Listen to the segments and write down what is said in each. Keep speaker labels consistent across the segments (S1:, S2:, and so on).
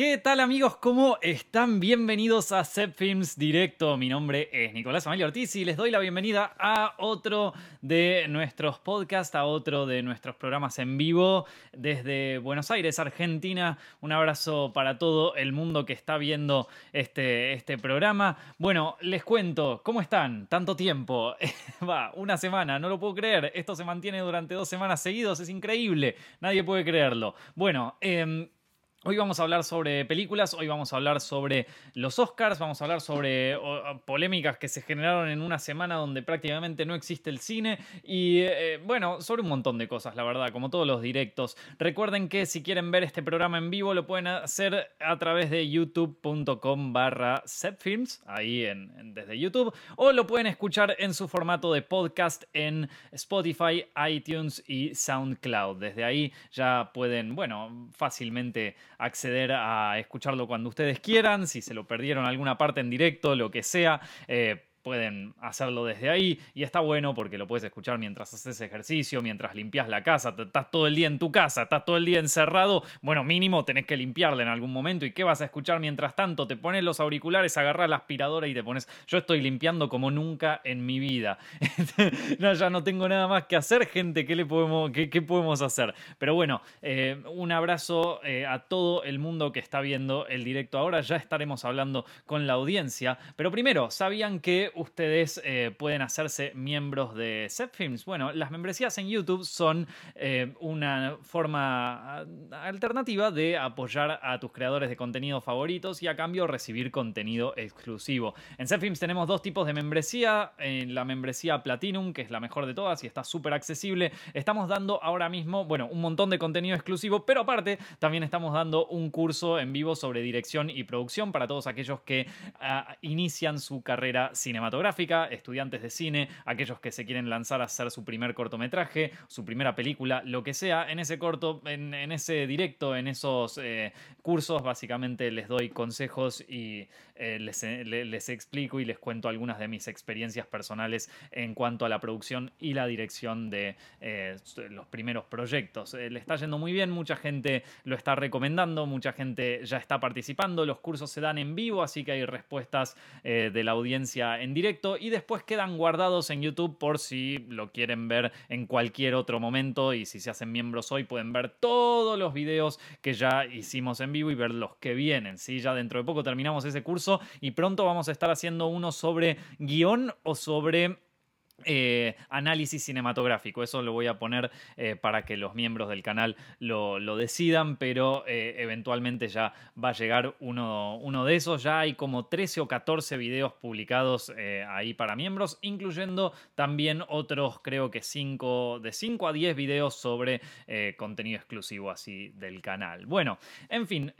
S1: ¿Qué tal amigos? ¿Cómo están? Bienvenidos a Set Films Directo. Mi nombre es Nicolás Amelio Ortiz y les doy la bienvenida a otro de nuestros podcasts, a otro de nuestros programas en vivo desde Buenos Aires, Argentina. Un abrazo para todo el mundo que está viendo este, este programa. Bueno, les cuento, ¿cómo están? Tanto tiempo. Va, una semana, no lo puedo creer. Esto se mantiene durante dos semanas seguidos, es increíble. Nadie puede creerlo. Bueno, eh, Hoy vamos a hablar sobre películas, hoy vamos a hablar sobre los Oscars, vamos a hablar sobre polémicas que se generaron en una semana donde prácticamente no existe el cine y eh, bueno, sobre un montón de cosas, la verdad, como todos los directos. Recuerden que si quieren ver este programa en vivo lo pueden hacer a través de youtube.com barra setfilms, ahí en, desde YouTube, o lo pueden escuchar en su formato de podcast en Spotify, iTunes y SoundCloud. Desde ahí ya pueden, bueno, fácilmente acceder a escucharlo cuando ustedes quieran, si se lo perdieron alguna parte en directo, lo que sea. Eh, pueden hacerlo desde ahí y está bueno porque lo puedes escuchar mientras haces ejercicio, mientras limpias la casa, estás todo el día en tu casa, estás todo el día encerrado, bueno, mínimo tenés que limpiarla en algún momento y ¿qué vas a escuchar mientras tanto? Te pones los auriculares, agarras la aspiradora y te pones, yo estoy limpiando como nunca en mi vida. no, ya no tengo nada más que hacer, gente, ¿qué, le podemos, qué, podemos hacer? Pero bueno, eh, un abrazo eh, a todo el mundo que está viendo el directo ahora, ya estaremos hablando con la audiencia, pero primero, ¿sabían que ustedes eh, pueden hacerse miembros de Films? Bueno, las membresías en YouTube son eh, una forma ah, alternativa de apoyar a tus creadores de contenido favoritos y a cambio recibir contenido exclusivo. En Films tenemos dos tipos de membresía. En la membresía Platinum, que es la mejor de todas y está súper accesible, estamos dando ahora mismo, bueno, un montón de contenido exclusivo, pero aparte también estamos dando un curso en vivo sobre dirección y producción para todos aquellos que ah, inician su carrera cinematográfica cinematográfica, estudiantes de cine, aquellos que se quieren lanzar a hacer su primer cortometraje, su primera película, lo que sea. En ese corto, en, ese directo, en esos eh, cursos, básicamente les doy consejos y eh, les, les, explico y les cuento algunas de mis experiencias personales en cuanto a la producción y la dirección de eh, los primeros proyectos. le está yendo muy bien, mucha gente lo está recomendando, mucha gente ya está participando, los cursos se dan en vivo, así que hay respuestas de la audiencia en directo y después quedan guardados en YouTube por si lo quieren ver en cualquier otro momento y si se hacen miembros hoy pueden ver todos los videos que ya hicimos en vivo y ver los que vienen. ¿sí? Ya dentro de poco terminamos ese curso y pronto vamos a estar haciendo uno sobre guion o sobre eh, análisis cinematográfico. Eso lo voy a poner eh, para que los miembros del canal lo, decidan, pero eh, eventualmente ya va a llegar uno, uno, de esos. Ya hay como 13 o 14 videos publicados ahí para miembros, incluyendo también otros, creo que 5, de 5 a 10 videos sobre contenido exclusivo así del canal. Bueno, en fin.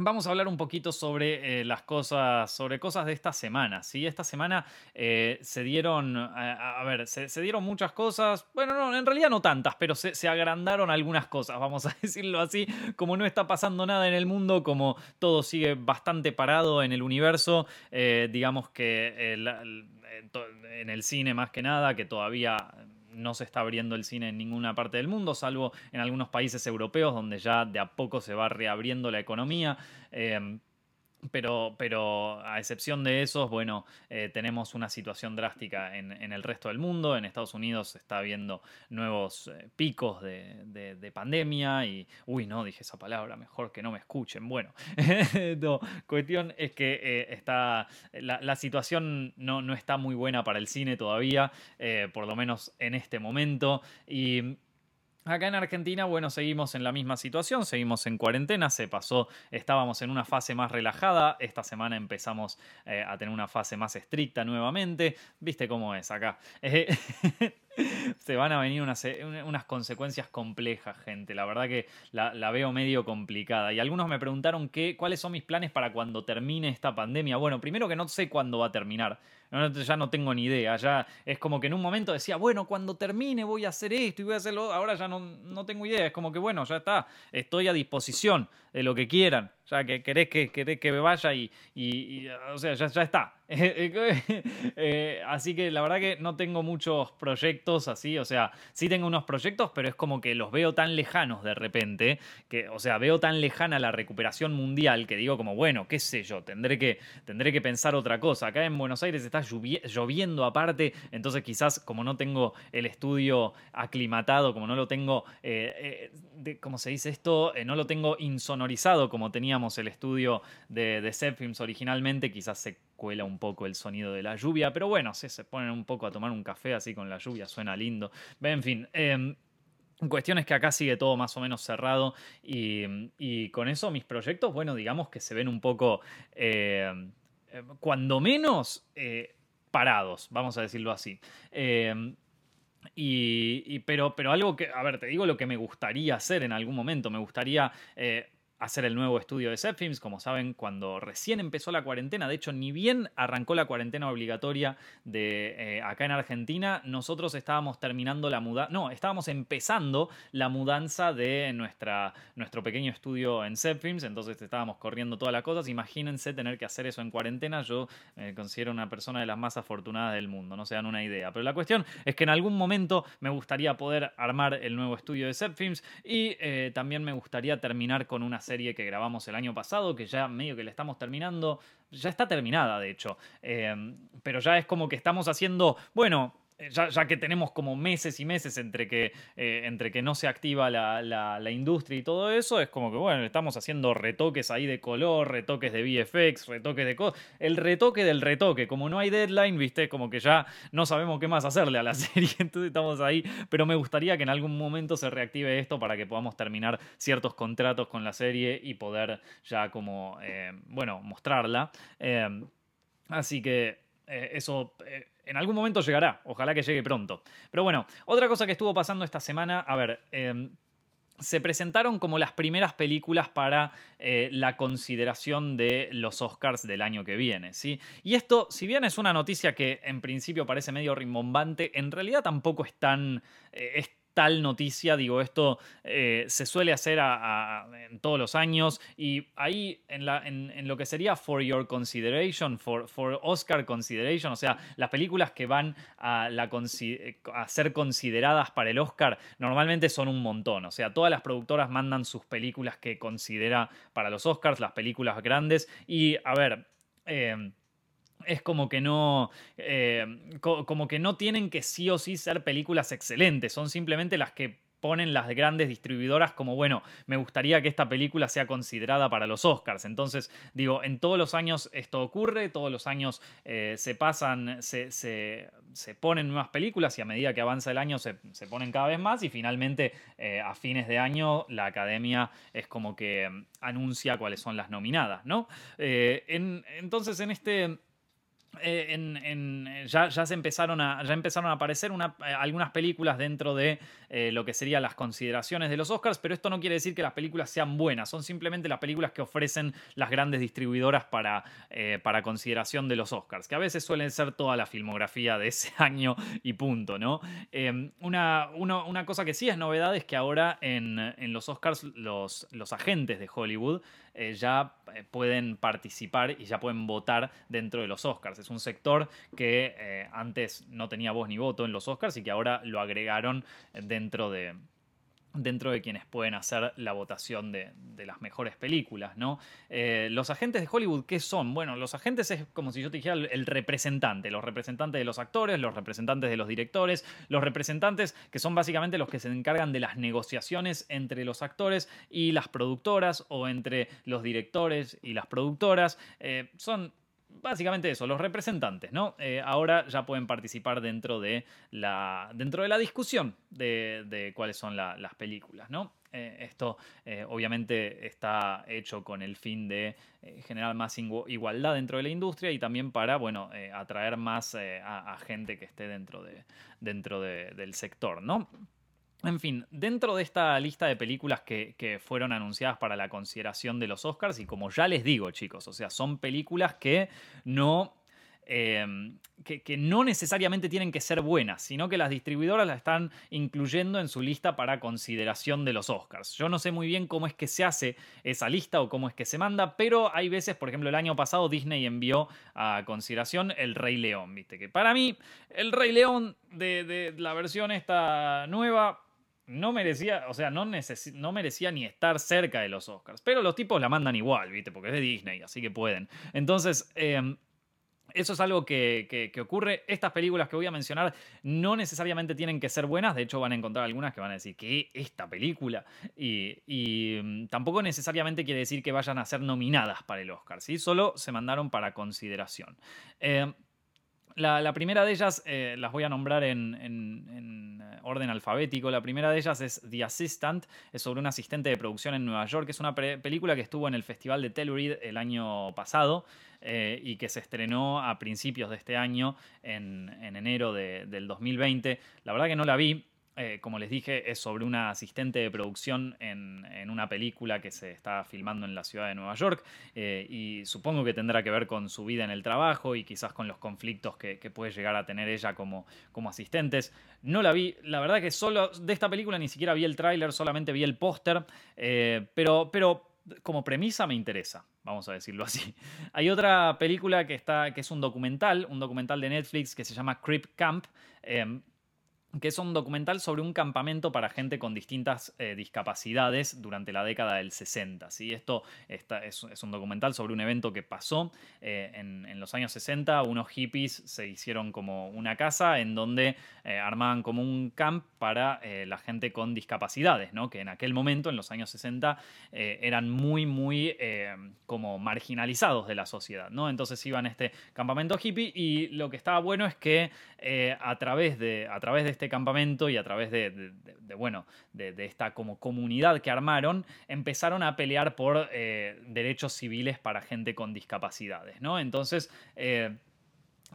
S1: Vamos a hablar un poquito sobre eh, las cosas, sobre cosas de esta semana. ¿sí? Esta semana eh, se dieron, a, ver, se, dieron muchas cosas. Bueno, no, en realidad no tantas, pero se, agrandaron algunas cosas, vamos a decirlo así. Como no está pasando nada en el mundo, como todo sigue bastante parado en el universo, eh, digamos que en el cine más que nada, que todavía no se está abriendo el cine en ninguna parte del mundo, salvo en algunos países europeos donde ya de a poco se va reabriendo la economía. Eh, pero, pero a excepción de esos, bueno, eh, tenemos una situación drástica en, el resto del mundo. En Estados Unidos está viendo nuevos eh, picos de, pandemia y, uy, no, dije esa palabra, mejor que no me escuchen. Bueno, no, cuestión es que eh, está, la, situación no, no, está muy buena para el cine todavía, por lo menos en este momento. Y Acá en Argentina, bueno, seguimos en la misma situación, seguimos en cuarentena, se pasó, estábamos en una fase más relajada, esta semana empezamos eh, a tener una fase más estricta nuevamente, viste cómo es acá. Eh, se van a venir unas, unas, consecuencias complejas, gente. La verdad que la, veo medio complicada. Y algunos me preguntaron qué, cuáles son mis planes para cuando termine esta pandemia. Bueno, primero que no sé cuándo va a terminar. Ya no tengo ni idea. Ya es como que en un momento decía, bueno, cuando termine voy a hacer esto y voy a hacerlo. Ahora ya no, no tengo idea. Es como que, bueno, ya está. Estoy a disposición de lo que quieran. ya que querés que, querés que me vaya y, o sea, ya, ya está. Eh, así que la verdad que no tengo muchos proyectos así, o sea, sí tengo unos proyectos, pero es como que los veo tan lejanos de repente, que, o sea, veo tan lejana la recuperación mundial que digo como, bueno, qué sé yo, tendré que, tendré que pensar otra cosa. Acá en Buenos Aires está lloviendo aparte, entonces quizás como no tengo el estudio aclimatado, como no lo tengo, eh, eh, ¿cómo se dice esto? no lo tengo insonorizado como teníamos el estudio de, de originalmente, quizás se cuela un poco el sonido de la lluvia, pero bueno, se ponen un poco a tomar un café así con la lluvia, suena lindo. En fin. Eh, Cuestión es que acá sigue todo más o menos cerrado y, con eso mis proyectos, bueno, digamos que se ven un poco, em, em, cuando menos, eh, parados, vamos a decirlo así. y, pero, pero algo que, a ver, te digo lo que me gustaría hacer en algún momento, me gustaría eh, hacer el nuevo estudio de Zepfilms. Como saben, cuando recién empezó la cuarentena, de hecho, ni bien arrancó la cuarentena obligatoria de eh, acá en Argentina, nosotros estábamos terminando la mudanza, no, estábamos empezando la mudanza de nuestra, nuestro pequeño estudio en Zepfilms, entonces estábamos corriendo todas las cosas. Imagínense tener que hacer eso en cuarentena. Yo me considero una persona de las más afortunadas del mundo, no se dan una idea. Pero la cuestión es que en algún momento me gustaría poder armar el nuevo estudio de Zepfilms y eh, también me gustaría terminar con una serie que grabamos el año pasado, que ya medio que le estamos terminando, ya está terminada de hecho, eh, pero ya es como que estamos haciendo, bueno, eh, ya, que tenemos como meses y meses entre que, eh, entre que no se activa la, industria y todo eso, es como que, bueno, estamos haciendo retoques ahí de color, retoques de VFX, retoques de cosas. El retoque del retoque, como no hay deadline, viste, como que ya no sabemos qué más hacerle a la serie, entonces estamos ahí, pero me gustaría que en algún momento se reactive esto para que podamos terminar ciertos contratos con la serie y poder ya como, eh, bueno, mostrarla. así que eso en algún momento llegará, ojalá que llegue pronto. Pero bueno, otra cosa que estuvo pasando esta semana, a ver, em, se presentaron como las primeras películas para eh, la consideración de los Oscars del año que viene. ¿sí? Y esto, si bien es una noticia que en principio parece medio rimbombante, en realidad tampoco es tan, eh, tal noticia, digo, esto eh, se suele hacer en todos los años y ahí en, lo que sería For Your Consideration, for, for, Oscar Consideration, o sea, las películas que van a, la, a ser consideradas para el Oscar normalmente son un montón, o sea, todas las productoras mandan sus películas que considera para los Oscars, las películas grandes y, a ver, eh, es como que no. Eh, como que no tienen que sí o sí ser películas excelentes. Son simplemente las que ponen las grandes distribuidoras como, bueno, me gustaría que esta película sea considerada para los Oscars. Entonces, digo, en todos los años esto ocurre, todos los años eh, se pasan, se, se, ponen nuevas películas y a medida que avanza el año se, ponen cada vez más y finalmente eh, a fines de año la academia es como que mm, anuncia cuáles son las nominadas, ¿no? entonces, en este eh, en, ya, ya, se empezaron a, ya empezaron a aparecer eh, algunas películas dentro de eh, lo que serían las consideraciones de los Oscars, pero esto no quiere decir que las películas sean buenas, son simplemente las películas que ofrecen las grandes distribuidoras para, para consideración de los Oscars, que a veces suelen ser toda la filmografía de ese año y punto, ¿no? Una, una, cosa que sí es novedad es que ahora en, en los Oscars los, los agentes de Hollywood eh, ya eh, pueden participar y ya pueden votar dentro de los Oscars. Es un sector que eh, antes no tenía voz ni voto en los Oscars y que ahora lo agregaron dentro de, dentro de quienes pueden hacer la votación de, las mejores películas, ¿no? Eh, los agentes de Hollywood, ¿qué son? Bueno, los agentes es como si yo te dijera el representante, los representantes de los actores, los representantes de los directores, los representantes que son básicamente los que se encargan de las negociaciones entre los actores y las productoras o entre los directores y las productoras. Eh, son básicamente eso, los representantes, ¿no? Eh, ahora ya pueden participar dentro de la, dentro de la discusión de, cuáles son las películas, ¿no? Eh, esto eh, obviamente está hecho con el fin de generar más igualdad dentro de la industria y también para, bueno, atraer más a, gente que esté dentro, de, dentro del sector, ¿no? En fin, dentro de esta lista de películas que, fueron anunciadas para la consideración de los Oscars, y como ya les digo, chicos, o sea, son películas que no em, que, no necesariamente tienen que ser buenas, sino que las distribuidoras las están incluyendo en su lista para consideración de los Oscars. Yo no sé muy bien cómo es que se hace esa lista o cómo es que se manda, pero hay veces, por ejemplo, el año pasado Disney envió a consideración El Rey León, ¿viste? Que para mí, El Rey León de, de la versión esta nueva no merecía, o sea, no, no, merecía ni estar cerca de los Oscars. Pero los tipos la mandan igual, ¿viste? Porque es de Disney, así que pueden. Entonces, em, eso es algo que, ocurre. Estas películas que voy a mencionar no necesariamente tienen que ser buenas. De hecho, van a encontrar algunas que van a decir que esta película. Y, mm, tampoco necesariamente quiere decir que vayan a ser nominadas para el Oscar. ¿sí? Solo se mandaron para consideración. Em, la, primera de ellas eh, las voy a nombrar en, eh, orden alfabético. La primera de ellas es The Assistant, es sobre un asistente de producción en Nueva York. Es una película que estuvo en el Festival de Telluride el año pasado eh, y que se estrenó a principios de este año, en, enero del 2020. La verdad que no la vi. Eh, como les dije, es sobre una asistente de producción en, una película que se está filmando en la ciudad de Nueva York eh, y supongo que tendrá que ver con su vida en el trabajo y quizás con los conflictos que, puede llegar a tener ella como, como asistentes. No la vi, la verdad que solo de esta película ni siquiera vi el tráiler, solamente vi el póster, eh, pero, pero como premisa me interesa, vamos a decirlo así. Hay otra película que, está, que es un documental, un documental de Netflix que se llama Creep Camp que es un documental sobre un campamento para gente con distintas eh, discapacidades durante la década del 60. ¿sí? Esto es, un documental sobre un evento que pasó eh, en, los años 60. Unos hippies se hicieron como una casa en donde eh, armaban como un camp para la gente con discapacidades, ¿no? que en aquel momento, en los años 60, eran muy, muy como marginalizados de la sociedad. ¿no? Entonces iban a este campamento hippie y lo que estaba bueno es que a, través de, a través de este campamento y a través de, bueno, de, esta como comunidad que armaron, empezaron a pelear por eh, derechos civiles para gente con discapacidades, ¿no? Entonces, eh,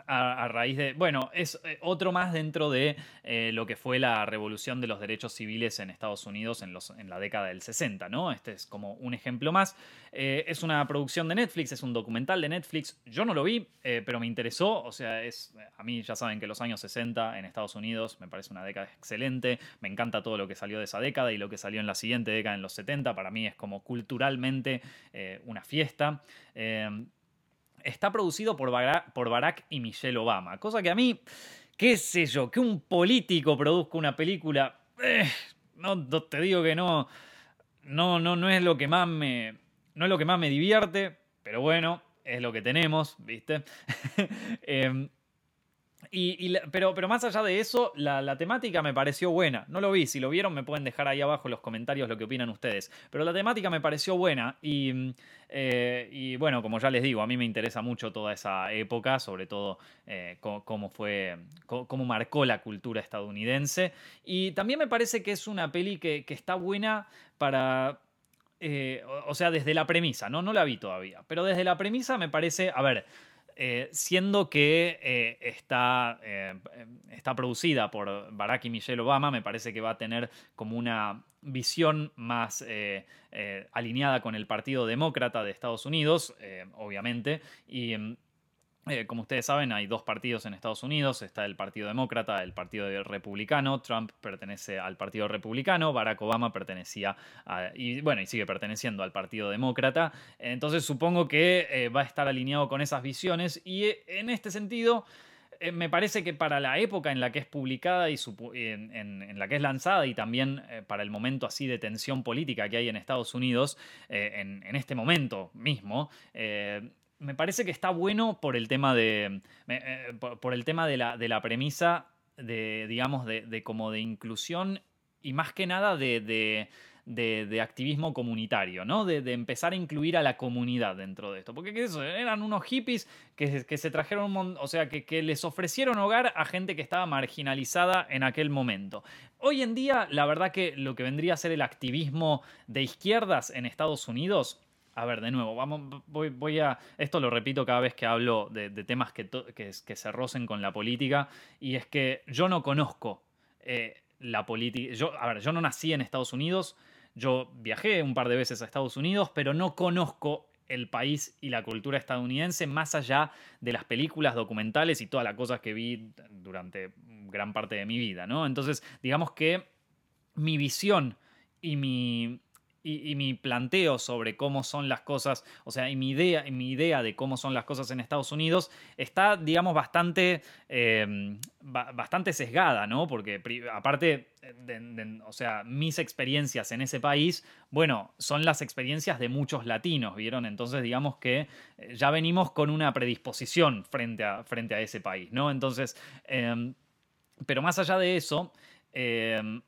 S1: a, raíz de, bueno, es eh, otro más dentro de eh, lo que fue la revolución de los derechos civiles en Estados Unidos en, los, en la década del 60, ¿no? Este es como un ejemplo más. Eh, es una producción de Netflix, es un documental de Netflix. Yo no lo vi, pero me interesó. O sea, es, a mí ya saben que los años 60 en Estados Unidos me parece una década excelente. Me encanta todo lo que salió de esa década y lo que salió en la siguiente década, en los 70. Para mí es como culturalmente una fiesta está producido por Barack, y Michelle Obama. Cosa que a mí, qué sé yo, que un político produzca una película, eh, no, te digo que no, no, no, no es lo que más me, no es lo que más me divierte, pero bueno, es lo que tenemos, ¿viste? Em, pero, pero más allá de eso, la, temática me pareció buena. No lo vi, si lo vieron me pueden dejar ahí abajo en los comentarios lo que opinan ustedes. Pero la temática me pareció buena y, eh, bueno, como ya les digo, a mí me interesa mucho toda esa época, sobre todo eh, cómo, fue, cómo, marcó la cultura estadounidense. Y también me parece que es una peli que, está buena para... Eh, o sea, desde la premisa, ¿no? No la vi todavía, pero desde la premisa me parece, a ver, eh, siendo que eh, está, eh, está producida por Barack y Michelle Obama, me parece que va a tener como una visión más alineada con el Partido Demócrata de Estados Unidos, obviamente, mm, eh, como ustedes saben, hay dos partidos en Estados Unidos. Está el Partido Demócrata, el Partido Republicano. Trump pertenece al Partido Republicano. Barack Obama pertenecía y bueno, y sigue perteneciendo al Partido Demócrata. Entonces supongo que eh, va a estar alineado con esas visiones. Y eh, en este sentido, me parece que para la época en la que es publicada y en, la que es lanzada y también para el momento así de tensión política que hay en Estados Unidos, en, este momento mismo, me parece que está bueno por el tema de. Eh, por, el tema de la, de la premisa de, digamos, de, como de inclusión y más que nada de, de, activismo comunitario, ¿no? De, empezar a incluir a la comunidad dentro de esto. Porque eran unos hippies que, que se trajeron, o sea, que, que, les ofrecieron hogar a gente que estaba marginalizada en aquel momento. Hoy en día, la verdad que lo que vendría a ser el activismo de izquierdas en Estados Unidos a ver, de nuevo, vamos, voy, a. Esto lo repito cada vez que hablo de, temas que, que, se rocen con la política. Y es que yo no conozco eh, la política. A ver, yo no nací en Estados Unidos. Yo viajé un par de veces a Estados Unidos, pero no conozco el país y la cultura estadounidense, más allá de las películas documentales y todas las cosas que vi durante gran parte de mi vida, ¿no? Entonces, digamos que mi visión y mi, y, mi planteo sobre cómo son las cosas, o sea, y mi idea, mi idea de cómo son las cosas en Estados Unidos está, digamos, bastante, eh, bastante sesgada, ¿no? Porque aparte, o sea, mis experiencias en ese país, bueno, son las experiencias de muchos latinos, ¿vieron? Entonces, digamos que eh, ya venimos con una predisposición frente a, frente a ese país, ¿no? Entonces, em, pero más allá de eso, em,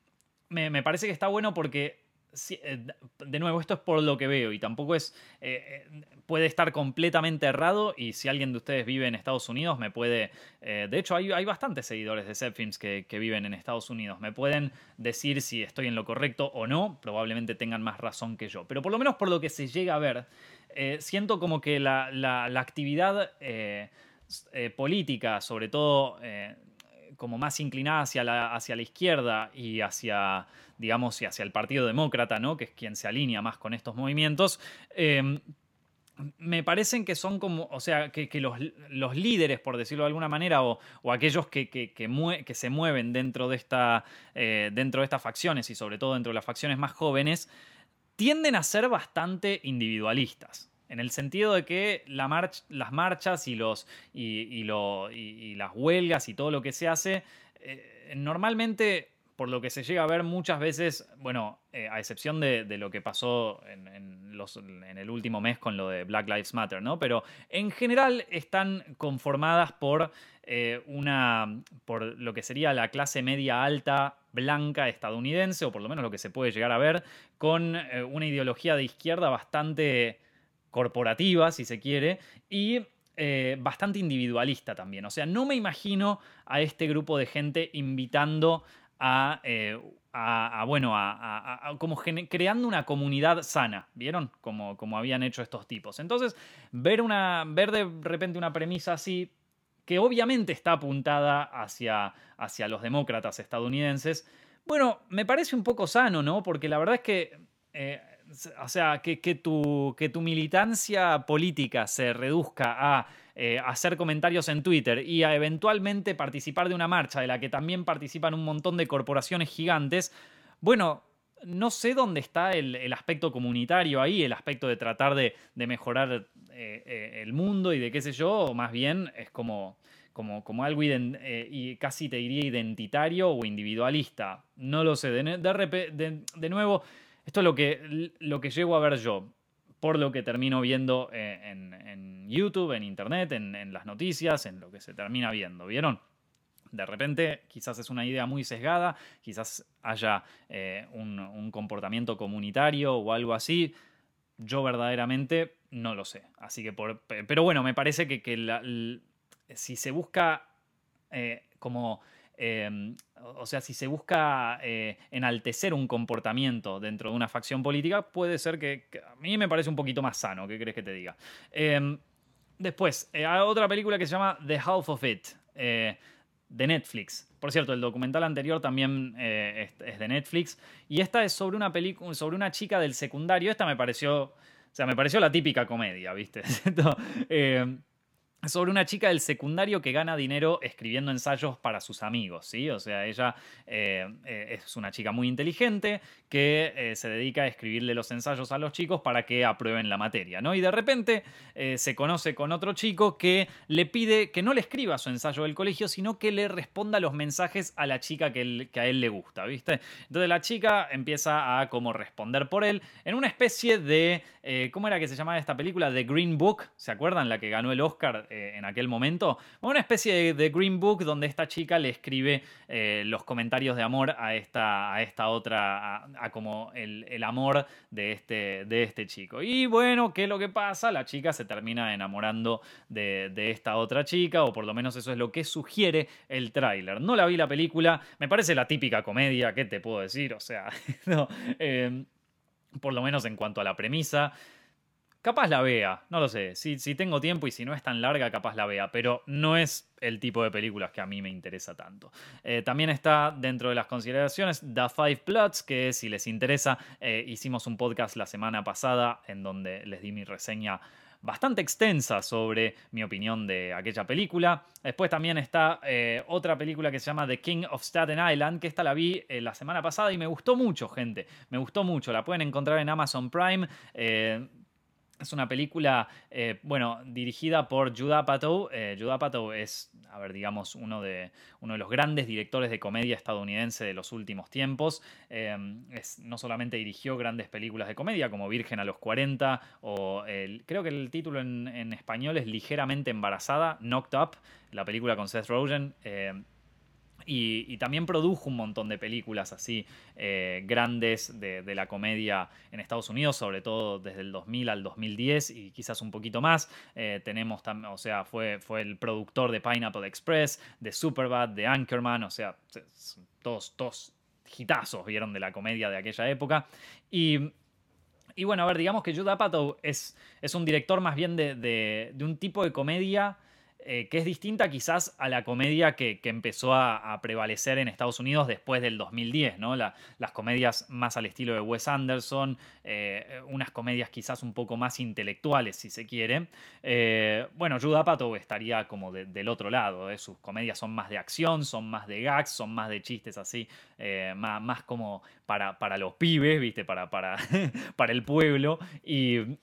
S1: me parece que está bueno porque de nuevo, esto es por lo que veo y tampoco es. Eh, eh, puede estar completamente errado y si alguien de ustedes vive en Estados Unidos, me puede. de hecho, hay, hay, bastantes seguidores de Zepfilms que, que viven en Estados Unidos. Me pueden decir si estoy en lo correcto o no. Probablemente tengan más razón que yo. Pero por lo menos por lo que se llega a ver, siento como que la, la actividad política, sobre todo como más inclinada hacia la, hacia la izquierda y hacia, digamos, y hacia el Partido Demócrata, ¿no? que es quien se alinea más con estos movimientos, em, me parecen que son como, o sea, que, los, los, líderes, por decirlo de alguna manera, o, aquellos que, que, se mueven dentro de, esta, eh, dentro de estas facciones y sobre todo dentro de las facciones más jóvenes, tienden a ser bastante individualistas. En el sentido de que la las marchas y, los, y, las huelgas y todo lo que se hace, eh, normalmente, por lo que se llega a ver muchas veces, bueno, eh, a excepción de, lo que pasó en, el último mes con lo de Black Lives Matter, ¿no? Pero en general están conformadas por eh, una. por lo que sería la clase media alta blanca estadounidense, o por lo menos lo que se puede llegar a ver, con una ideología de izquierda bastante corporativa, si se quiere, y eh, bastante individualista también. O sea, no me imagino a este grupo de gente invitando a, eh, bueno, a, como creando una comunidad sana, ¿vieron? Como, como habían hecho estos tipos. Entonces, ver, una, ver de repente una premisa así, que obviamente está apuntada hacia, hacia los demócratas estadounidenses, bueno, me parece un poco sano, ¿no? Porque la verdad es que... Eh, o sea, que, tu, que tu militancia política se reduzca a eh, hacer comentarios en Twitter y a eventualmente participar de una marcha de la que también participan un montón de corporaciones gigantes, bueno, no sé dónde está el, aspecto comunitario ahí, el aspecto de tratar de, mejorar eh, eh, el mundo y de qué sé yo, o más bien es como, como, como algo y casi te diría identitario o individualista. No lo sé, de, de, de nuevo esto es lo que, lo que llego a ver yo, por lo que termino viendo eh, en, YouTube, en Internet, en, las noticias, en lo que se termina viendo, ¿vieron? De repente, quizás es una idea muy sesgada, quizás haya eh, un, comportamiento comunitario o algo así. Yo verdaderamente no lo sé. Así que por, pero bueno, me parece que, si se busca eh, como Em, o sea, si se busca eh, enaltecer un comportamiento dentro de una facción política, puede ser que, a mí me parece un poquito más sano, ¿qué crees que te diga? Em, después, eh, hay otra película que se llama The Half of It, eh, de Netflix. Por cierto, el documental anterior también es, de Netflix. Y esta es sobre una sobre una chica del secundario. Esta me pareció, o sea, me pareció la típica comedia, ¿viste? Sobre una chica del secundario que gana dinero escribiendo ensayos para sus amigos, ¿sí? O sea, ella eh, eh, es una chica muy inteligente que eh, se dedica a escribirle los ensayos a los chicos para que aprueben la materia, ¿no? Y de repente se conoce con otro chico que le pide que no le escriba su ensayo del colegio, sino que le responda los mensajes a la chica que, a él le gusta, ¿viste? Entonces la chica empieza a responder por él en una especie de, ¿cómo era que se llamaba esta película? The Green Book, ¿se acuerdan? La que ganó el Oscar eh, en aquel momento. Una especie de, Green Book donde esta chica le escribe eh, los comentarios de amor a esta, a esta otra, a, como el, amor de este, de este chico. Y bueno, ¿qué es lo que pasa? La chica se termina enamorando de, esta otra chica, o por lo menos eso es lo que sugiere el tráiler. No la vi la película, me parece la típica comedia, ¿qué te puedo decir? O sea, eh, por lo menos en cuanto a la premisa capaz la vea, no lo sé. Si, si tengo tiempo y si no es tan larga, capaz la vea, pero no es el tipo de películas que a mí me interesa tanto. Eh, también está dentro de las consideraciones The Five Plots, que si les interesa, eh, hicimos un podcast la semana pasada en donde les di mi reseña bastante extensa sobre mi opinión de aquella película. Después también está eh, otra película que se llama The King of Staten Island, que esta la vi la semana pasada y me gustó mucho, gente. Me gustó mucho. La pueden encontrar en Amazon Prime. Es una película, eh, bueno, dirigida por Judah Apatow. Eh, Judah Apatow es, a ver, digamos, uno de, uno de los grandes directores de comedia estadounidense de los últimos tiempos. Eh, es, no solamente dirigió grandes películas de comedia como Virgen a los 40 o creo que el título en, en, español es Ligeramente Embarazada, Knocked Up, la película con Seth Rogen. Y, también produjo un montón de películas así eh, grandes de, la comedia en Estados Unidos, sobre todo desde el 2000 al 2010 y quizás un poquito más. Eh, tenemos o sea, fue, fue el productor de Pineapple Express, de Superbad, de Anchorman, o sea, todos, todos hitazos vieron de la comedia de aquella época. Y y bueno, a ver, digamos que Judah Apatow es, es un director más bien de, de un tipo de comedia eh, que es distinta quizás a la comedia que, empezó a, prevalecer en Estados Unidos después del 2010, ¿no? las comedias más al estilo de Wes Anderson, eh, unas comedias quizás un poco más intelectuales, si se quiere. Eh, bueno, Judah Apatow estaría como del otro lado, sus comedias son más de acción, son más de gags, son más de chistes así, más, más, como para, para los pibes, ¿viste? Para, para, para el pueblo. Y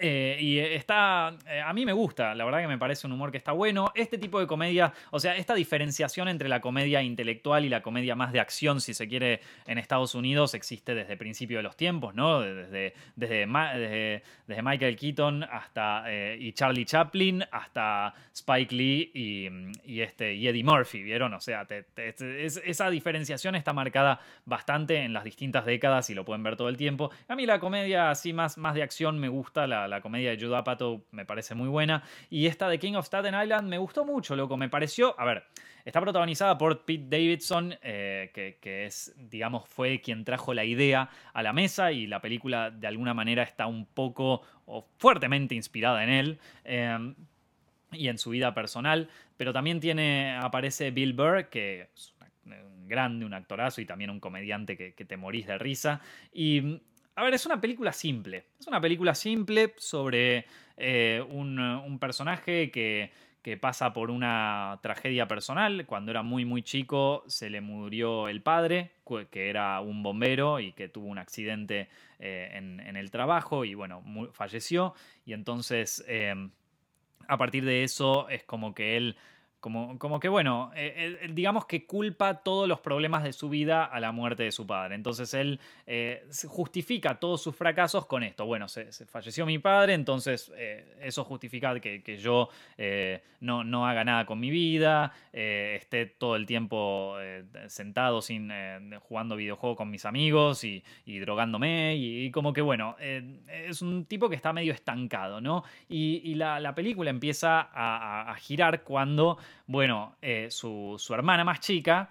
S1: eh, y está, eh, a mí me gusta, la verdad que me parece un humor que está bueno. Este tipo de comedia, o sea, esta diferenciación entre la comedia intelectual y la comedia más de acción, si se quiere, en Estados Unidos existe desde el principio de los tiempos, ¿no? Desde, desde, desde, Michael Keaton hasta, eh, y Charlie Chaplin hasta Spike Lee y, este, y Eddie Murphy, ¿vieron? O sea, esa diferenciación está marcada bastante en las distintas décadas y lo pueden ver todo el tiempo. A mí la comedia así más, más de acción me gusta, la la, comedia de Judah Apatow me parece muy buena. Y esta de King of Staten Island me gustó mucho, loco. Me pareció, a ver, está protagonizada por Pete Davidson, eh, que, es, digamos, fue quien trajo la idea a la mesa y la película de alguna manera está un poco o fuertemente inspirada en él. Eh, y en su vida personal, pero también tiene, aparece Bill Burr, que es un grande, un actorazo y también un comediante que, que te morís de risa. Y a ver, es una película simple. Es una película simple sobre eh, un, personaje que, pasa por una tragedia personal. Cuando era muy, muy chico se le murió el padre, que era un bombero y que tuvo un accidente eh, en, el trabajo y bueno, falleció. Y entonces, eh, a partir de eso, es como que él como, como que, bueno, eh, eh, digamos que culpa todos los problemas de su vida a la muerte de su padre. Entonces él eh, justifica todos sus fracasos con esto. Bueno, se, falleció mi padre, entonces eso justifica que, que yo no, no, haga nada con mi vida, esté todo el tiempo sentado sin, jugando videojuegos con mis amigos y, drogándome. Y, como que, bueno, es un tipo que está medio estancado, ¿no? Y, la, la, película empieza a girar cuando bueno, eh, su, hermana más chica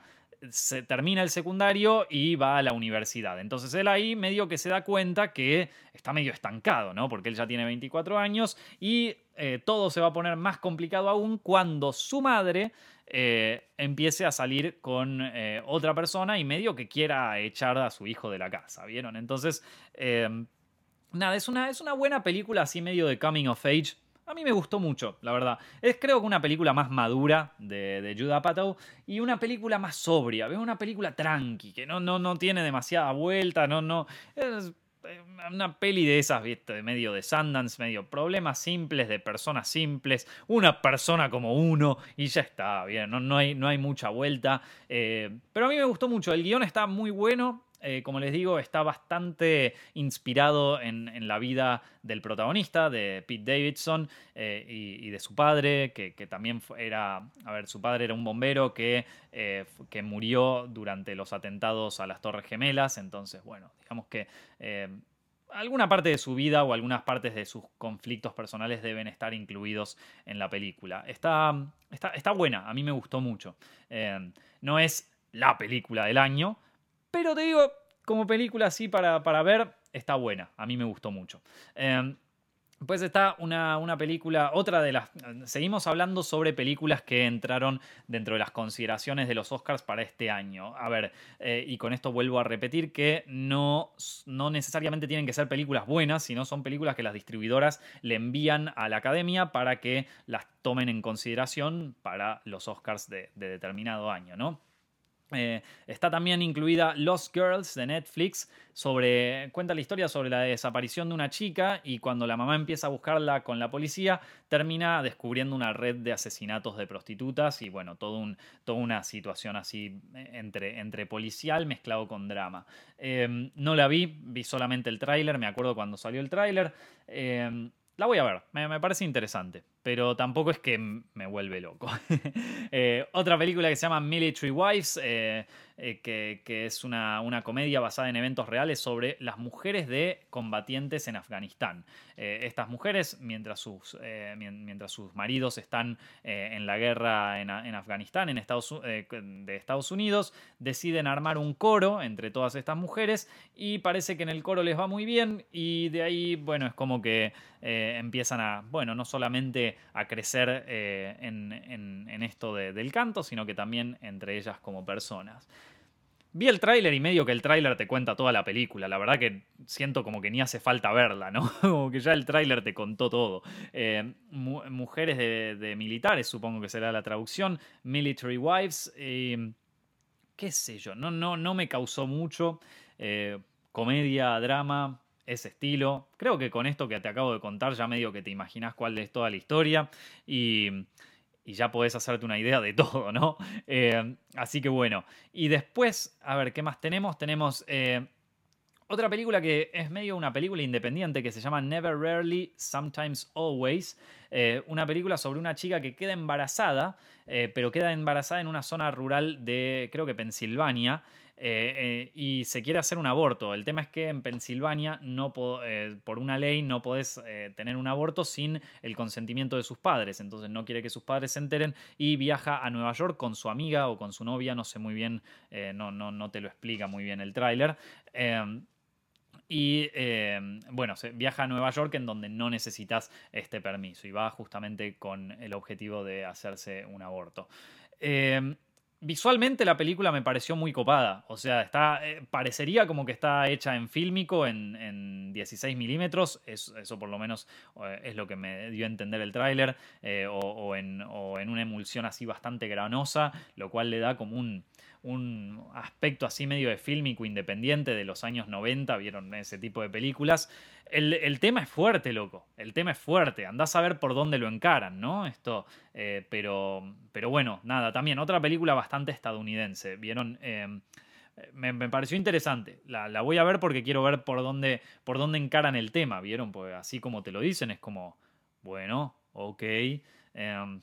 S1: se termina el secundario y va a la universidad. Entonces él ahí medio que se da cuenta que está medio estancado, ¿no? Porque él ya tiene 24 años y eh, todo se va a poner más complicado aún cuando su madre eh, empiece a salir con otra persona y medio que quiera echar a su hijo de la casa, ¿vieron? Entonces, nada, es una, es una buena película así medio de coming of age a mí me gustó mucho, la verdad. Es creo que una película más madura de, de Judah Apatow y una película más sobria. Veo una película tranqui, que no, no, no tiene demasiada vuelta, no, no. Es una peli de esas, ¿viste? Medio de Sundance, medio problemas simples de personas simples, una persona como uno y ya está, bien, no, no, hay, no hay mucha vuelta. Eh, pero a mí me gustó mucho, el guion está muy bueno, eh, como les digo, está bastante inspirado en, la vida del protagonista, de Pete Davidson, eh, y, de su padre, que, también era, a ver, su padre era un bombero que, eh, que murió durante los atentados a las Torres Gemelas, entonces, bueno, digamos que alguna parte de su vida o algunas partes de sus conflictos personales deben estar incluidos en la película. Está, está, está buena, a mí me gustó mucho. no es la película del año, pero te digo, como película así para, para ver, está buena. A mí me gustó mucho. Em, pues está una, una, película, otra de las... Seguimos hablando sobre películas que entraron dentro de las consideraciones de los Oscars para este año. A ver, eh, y con esto vuelvo a repetir que no, no necesariamente tienen que ser películas buenas, sino son películas que las distribuidoras le envían a la academia para que las tomen en consideración para los Oscars de, de determinado año, ¿no? Eh, está también incluida Lost Girls de Netflix, sobre, cuenta la historia sobre la desaparición de una chica y cuando la mamá empieza a buscarla con la policía, termina descubriendo una red de asesinatos de prostitutas y bueno, todo un, toda una situación así eh, entre, entre policial mezclado con drama. Eh, no la vi, vi solamente el tráiler, me acuerdo cuando salió el tráiler. La voy a ver, me, parece interesante, pero tampoco es que me vuelve loco. Eh, otra película que se llama Military Wives, eh, eh, que, es una, una, comedia basada en eventos reales sobre las mujeres de combatientes en Afganistán. Eh, estas mujeres, mientras sus, eh, mientras sus maridos están en la guerra en, Afganistán, en Estados, de Estados Unidos, deciden armar un coro entre todas estas mujeres y parece que en el coro les va muy bien y de ahí, bueno, es como que empiezan a, bueno, no solamente a crecer en, en, esto del canto, sino que también entre ellas como personas. Vi el tráiler y medio que el tráiler te cuenta toda la película. La verdad que siento como que ni hace falta verla, ¿no? Como que ya el tráiler te contó todo. Eh, mujeres de, militares, supongo que será la traducción. Military Wives. qué sé yo, no, no, no me causó mucho. Eh, comedia, drama, ese estilo. Creo que con esto que te acabo de contar ya medio que te imaginas cuál es toda la historia. Y y ya podés hacerte una idea de todo, ¿no? Eh, así que bueno. Y después, a ver, ¿qué más tenemos? Tenemos eh, otra película que es medio una película independiente que se llama Never Rarely, Sometimes Always. Eh, una película sobre una chica que queda embarazada, pero queda embarazada en una zona rural de, creo que Pensilvania. Eh, eh, y se quiere hacer un aborto. El tema es que en Pensilvania, eh, por una ley, no podés tener un aborto sin el consentimiento de sus padres. Entonces no quiere que sus padres se enteren y viaja a Nueva York con su amiga o con su novia, no sé muy bien, no, no, no, te lo explica muy bien el tráiler. Em, y em, bueno, viaja a Nueva York en donde no necesitas este permiso y va justamente con el objetivo de hacerse un aborto. Em, visualmente la película me pareció muy copada. O sea, está, eh, parecería como que está hecha en fílmico, en, 16 milímetros. eso por lo menos eh, es lo que me dio a entender el tráiler. Eh, en, o en una emulsión así bastante granosa, lo cual le da como un, un aspecto así medio de fílmico independiente de los años 90, vieron ese tipo de películas. El, tema es fuerte, loco. El tema es fuerte. Andás a ver por dónde lo encaran, ¿no? Esto. Eh, pero, pero bueno, nada, también otra película bastante estadounidense. ¿Vieron? Em, me, pareció interesante. La, voy a ver porque quiero ver por dónde, por dónde encaran el tema, ¿vieron? Pues así como te lo dicen, es como, bueno, ok. Em,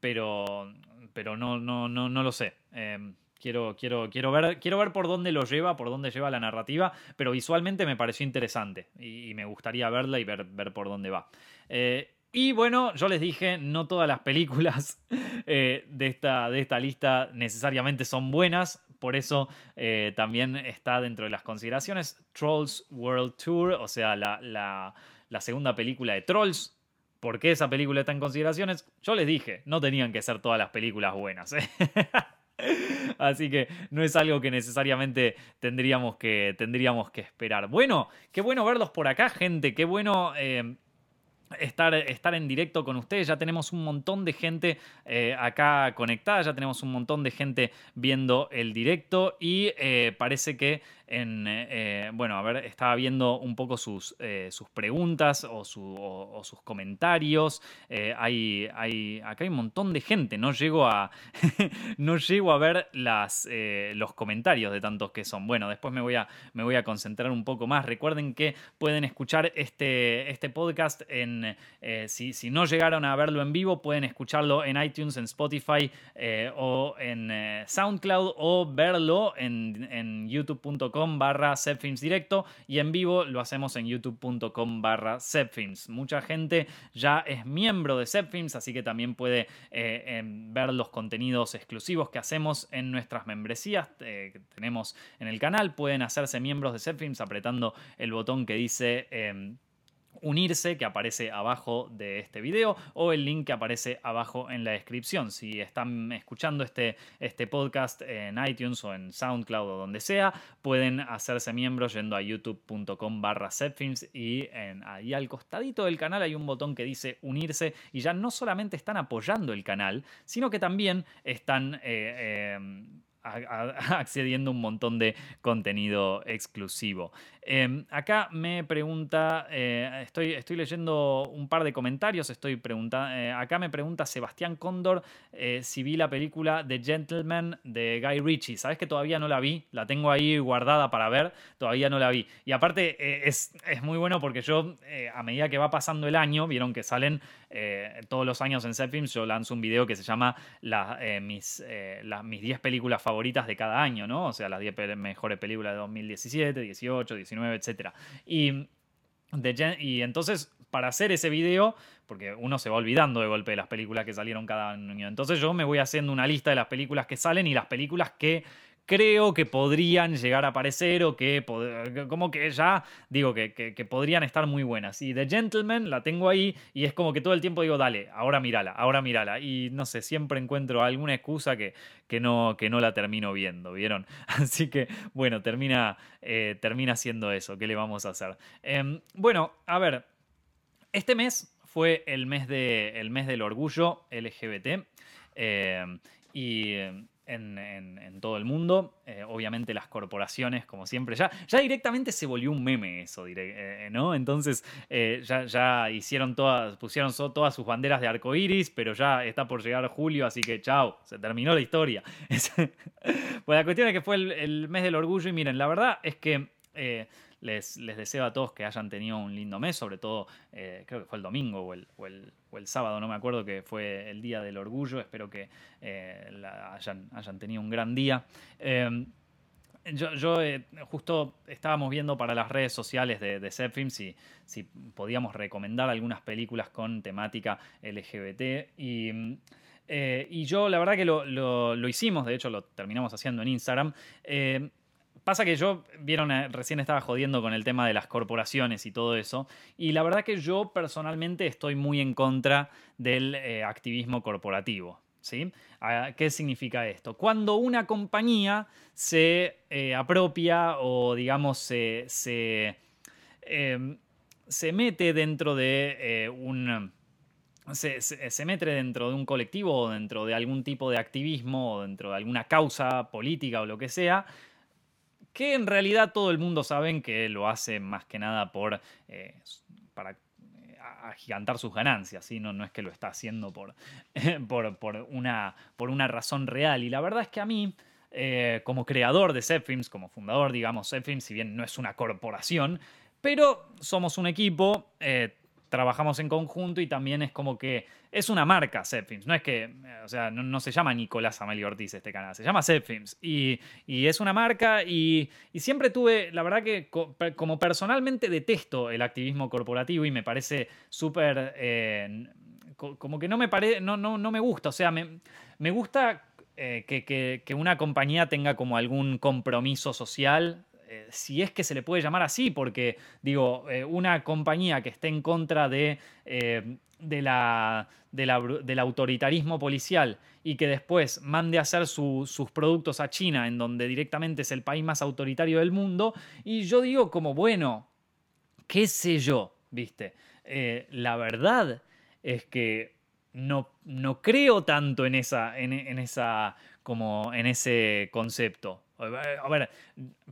S1: pero, pero no, no, no, no lo sé. Em, Quiero, quiero, quiero, ver, quiero ver por dónde lo lleva, por dónde lleva la narrativa, pero visualmente me pareció interesante y, me gustaría verla y ver, ver por dónde va. Eh, y bueno, yo les dije, no todas las películas eh, de, esta, de esta lista necesariamente son buenas, por eso eh, también está dentro de las consideraciones Trolls World Tour, o sea, la, la, la segunda película de Trolls, ¿Por qué esa película está en consideraciones? Yo les dije, no tenían que ser todas las películas buenas. Así que no es algo que necesariamente tendríamos que, tendríamos que esperar. Bueno, qué bueno verlos por acá, gente. Qué bueno eh, estar, estar en directo con ustedes. Ya tenemos un montón de gente eh, acá conectada, ya tenemos un montón de gente viendo el directo y eh, parece que en, eh, bueno, a ver, estaba viendo un poco sus, sus preguntas o, sus comentarios. hay, hay, acá hay un montón de gente, no llego a, no llego a ver las, los comentarios de tantos que son. Bueno, después me voy, a, me voy a concentrar un poco más. Recuerden que pueden escuchar este, este podcast en eh, si, no llegaron a verlo en vivo, pueden escucharlo en iTunes, en Spotify eh, o en eh, SoundCloud o verlo en, en youtube.com barra directo y en vivo lo hacemos en youtube.com barra Mucha gente ya es miembro de Zepfilms, así que también puede em, ver los contenidos exclusivos que hacemos en nuestras membresías que tenemos en el canal. Pueden hacerse miembros de Zepfilms apretando el botón que dice em, unirse que aparece abajo de este video o el link que aparece abajo en la descripción. Si están escuchando este, este podcast en iTunes o en SoundCloud o donde sea, pueden hacerse miembros yendo a youtube.com barra y ahí al costadito del canal hay un botón que dice unirse y ya no solamente están apoyando el canal, sino que también están... Eh, eh, accediendo a un montón de contenido exclusivo. Em, acá me pregunta, eh, estoy, estoy leyendo un par de comentarios, estoy preguntando, eh, acá me pregunta Sebastián Cóndor eh, si vi la película The Gentleman de Guy Ritchie. Sabes que todavía no la vi, la tengo ahí guardada para ver, todavía no la vi. Y aparte es, es, muy bueno porque yo, a medida que va pasando el año, vieron que salen todos los años en Setfilms, yo lanzo un video que se llama mis, mis 10 películas favoritas de cada año, ¿no? O sea, las 10 mejores películas de 2017, 18, 19 etc. Y, y entonces, para hacer ese video, porque uno se va olvidando de golpe de las películas que salieron cada año, entonces yo me voy haciendo una lista de las películas que salen y las películas que creo que podrían llegar a aparecer o que como que ya digo que, podrían estar muy buenas. Y The Gentleman la tengo ahí y es como que todo el tiempo digo, dale, ahora mírala, ahora mírala. Y no sé, siempre encuentro alguna excusa que, que, no, que no la termino viendo, ¿vieron? Así que bueno, termina, eh, termina siendo eso, ¿qué le vamos a hacer? Em, bueno, a ver, este mes fue el mes, de, el mes del orgullo LGBT. Em, y en, todo el mundo. Eh, obviamente las corporaciones, como siempre, ya, ya directamente se volvió un meme eso, eh, ¿no? Entonces eh, ya, ya, hicieron todas, pusieron todas sus banderas de arco iris, pero ya está por llegar julio, así que chao, se terminó la historia. pues la cuestión es que fue el, mes del orgullo y miren, la verdad es que les, deseo a todos que hayan tenido un lindo mes, sobre todo eh, creo que fue el domingo o el, sábado, no me acuerdo que fue el día del orgullo, espero que eh, hayan, tenido un gran día. Em, yo, eh, justo estábamos viendo para las redes sociales de, de si, si podíamos recomendar algunas películas con temática LGBT y... yo la verdad que lo, lo, hicimos, de hecho lo terminamos haciendo en Instagram. Pasa que yo, vieron, eh, recién estaba jodiendo con el tema de las corporaciones y todo eso, y la verdad que yo personalmente estoy muy en contra del eh, activismo corporativo. ¿sí? Ah, ¿Qué significa esto? Cuando una compañía se eh, apropia o, digamos, se, se, em, mete dentro de un... Se, se, mete dentro de un colectivo o dentro de algún tipo de activismo o dentro de alguna causa política o lo que sea, que en realidad todo el mundo sabe que lo hace más que nada por, eh, para eh, agigantar sus ganancias, ¿sí? no, no es que lo está haciendo por, por, una, por una razón real. Y la verdad es que a mí, eh, como creador de Zepfilms, como fundador, digamos, Zepfilms, si bien no es una corporación, pero somos un equipo, trabajamos en conjunto y también es como que es una marca Zepfilms. No es que, o sea, no, se llama Nicolás Amelio Ortiz este canal, se llama Zepfilms. Y, y es una marca y, siempre tuve, la verdad que como personalmente detesto el activismo corporativo y me parece súper... Eh, como que no me, pare, no, no, no me gusta, o sea, me, me gusta eh, que, que, una compañía tenga como algún compromiso social eh, si es que se le puede llamar así, porque digo, eh, una compañía que esté en contra de, eh, de la, del autoritarismo policial y que después mande a hacer sus productos a China, en donde directamente es el país más autoritario del mundo, y yo digo como, bueno, qué sé yo, viste, la verdad es que no, no creo tanto en esa, en esa, como en ese concepto. A ver,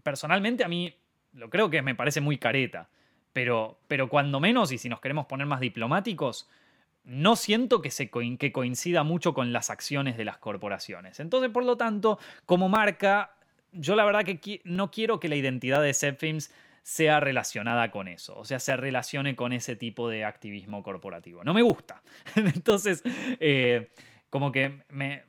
S1: personalmente a mí lo creo que me parece muy careta, pero, pero cuando menos, y si nos queremos poner más diplomáticos, no siento que, se que coincida mucho con las acciones de las corporaciones. Entonces, por lo tanto, como marca, yo la verdad que no quiero que la identidad de Zepfilms sea relacionada con eso, o sea, se relacione con ese tipo de activismo corporativo. No me gusta. Entonces, eh, como que me,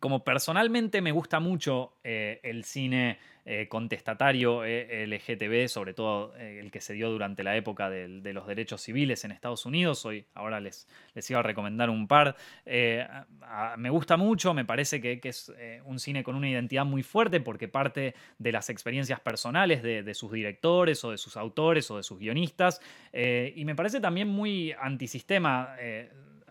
S1: como personalmente me gusta mucho eh, el cine eh, contestatario eh, LGTB, sobre todo el que se dio durante la época de, los derechos civiles en Estados Unidos. Hoy, ahora les, les iba a recomendar un par. me gusta mucho, me parece que, es un cine con una identidad muy fuerte porque parte de las experiencias personales de, de sus directores o de sus autores o de sus guionistas. y me parece también muy antisistema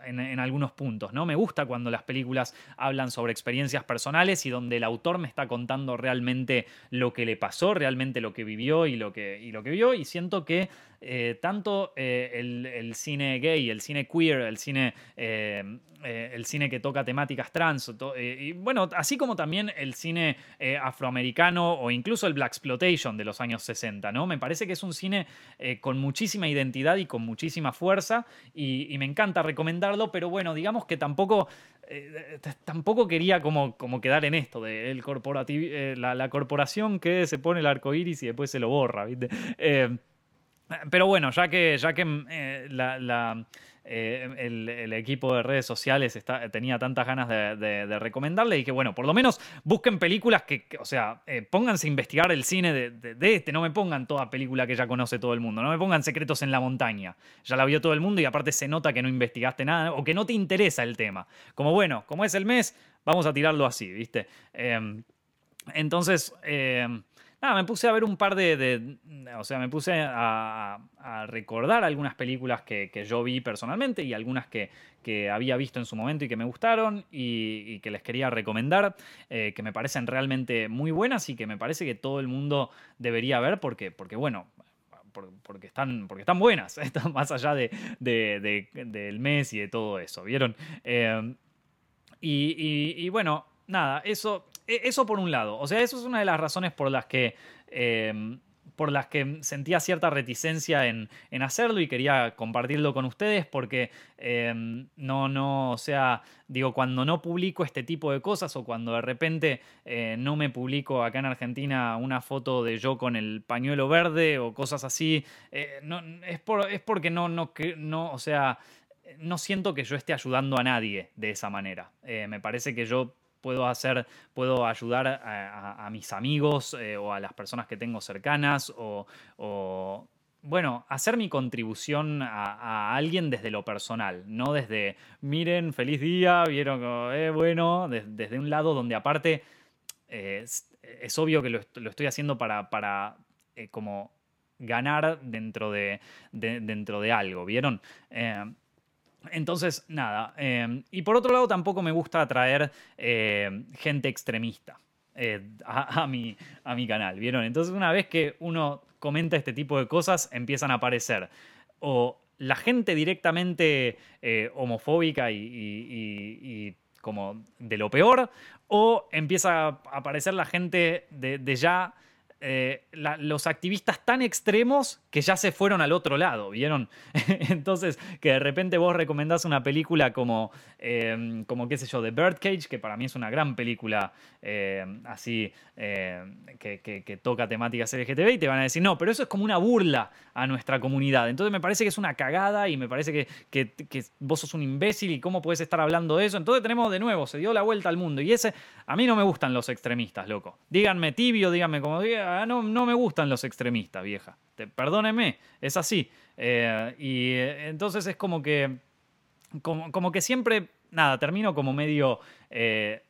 S1: en, algunos puntos, ¿no? Me gusta cuando las películas hablan sobre experiencias personales y donde el autor me está contando realmente lo que le pasó, realmente lo que vivió y lo que, y lo que vio, y siento que eh, tanto eh, el, cine gay, el cine queer, el cine, eh, el cine que toca temáticas trans, y bueno, así como también el cine afroamericano o incluso el Black Exploitation de los años 60, ¿no? Me parece que es un cine con muchísima identidad y con muchísima fuerza y, me encanta recomendarlo, pero bueno, digamos que tampoco... tampoco quería como, como, quedar en esto de el la, corporación que se pone el arco iris y después se lo borra, ¿viste? Pero bueno, ya que, ya que mm, eh, eh, el, equipo de redes sociales tenía tantas ganas de, recomendarle, y que bueno, por lo menos busquen películas que, o sea, eh, pónganse a investigar el cine de, este, no me pongan toda película que ya conoce todo el mundo, no me pongan Secretos en la Montaña, ya la vio todo el mundo y aparte se nota que no investigaste nada o que no te interesa el tema. Como bueno, como es el mes, vamos a tirarlo así, ¿viste? Em, entonces... Em, me puse a ver un par de. o sea, me puse a, recordar algunas películas que, yo vi personalmente y algunas que, había visto en su momento y que me gustaron y, que les quería recomendar, eh, que me parecen realmente muy buenas y que me parece que todo el mundo debería ver porque, porque bueno. porque están, porque están buenas, están más allá de, del mes y de todo eso, ¿vieron? Eh, y bueno, nada, eso eso por un lado. O sea, eso es una de las razones por las que. Em, por las que sentía cierta reticencia en, hacerlo y quería compartirlo con ustedes porque em, no, no, o sea, digo, cuando no publico este tipo de cosas o cuando de repente eh, no me publico acá en Argentina una foto de yo con el pañuelo verde o cosas así, eh, no, es, por, es porque no, no, no, o sea, no siento que yo esté ayudando a nadie de esa manera. Eh, me parece que yo puedo hacer, puedo ayudar a, mis amigos eh, o a las personas que tengo cercanas o, bueno, hacer mi contribución a, alguien desde lo personal, no desde, miren, feliz día, vieron, eh, bueno, desde un lado donde aparte eh, es, obvio que lo, estoy haciendo para, para como ganar dentro de, dentro de algo, ¿vieron? Entonces, nada. Em, y por otro lado, tampoco me gusta atraer eh, gente extremista eh, a, mi, canal, ¿vieron? Entonces, una vez que uno comenta este tipo de cosas, empiezan a aparecer o la gente directamente eh, homofóbica y, como de lo peor, o empieza a aparecer la gente de ya eh, los activistas tan extremos que ya se fueron al otro lado, ¿vieron? Entonces, que de repente vos recomendás una película como, em, como qué sé yo, The Birdcage, que para mí es una gran película em, así, em, que, toca temáticas LGTB, y te van a decir, no, pero eso es como una burla a nuestra comunidad. Entonces me parece que es una cagada y me parece que, vos sos un imbécil y cómo puedes estar hablando de eso. Entonces tenemos de nuevo, se dio la vuelta al mundo. Y ese, a mí no me gustan los extremistas, loco. Díganme tibio, díganme como Ah, no, no me gustan los extremistas, vieja. perdóneme, es así. Eh, y eh, entonces es como que, como, que siempre, nada, termino como medio eh,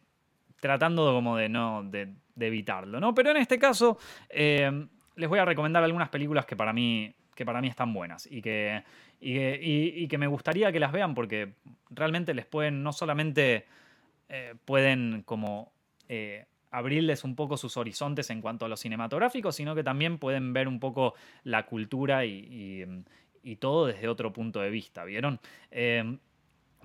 S1: tratando como de no, de, evitarlo, ¿no? Pero en este caso les voy a recomendar algunas películas que para mí, que para mí están buenas y que, y, que me gustaría que las vean porque realmente les pueden, no solamente pueden como abrirles un poco sus horizontes en cuanto a lo cinematográfico, sino que también pueden ver un poco la cultura y, todo desde otro punto de vista, ¿vieron? Eh,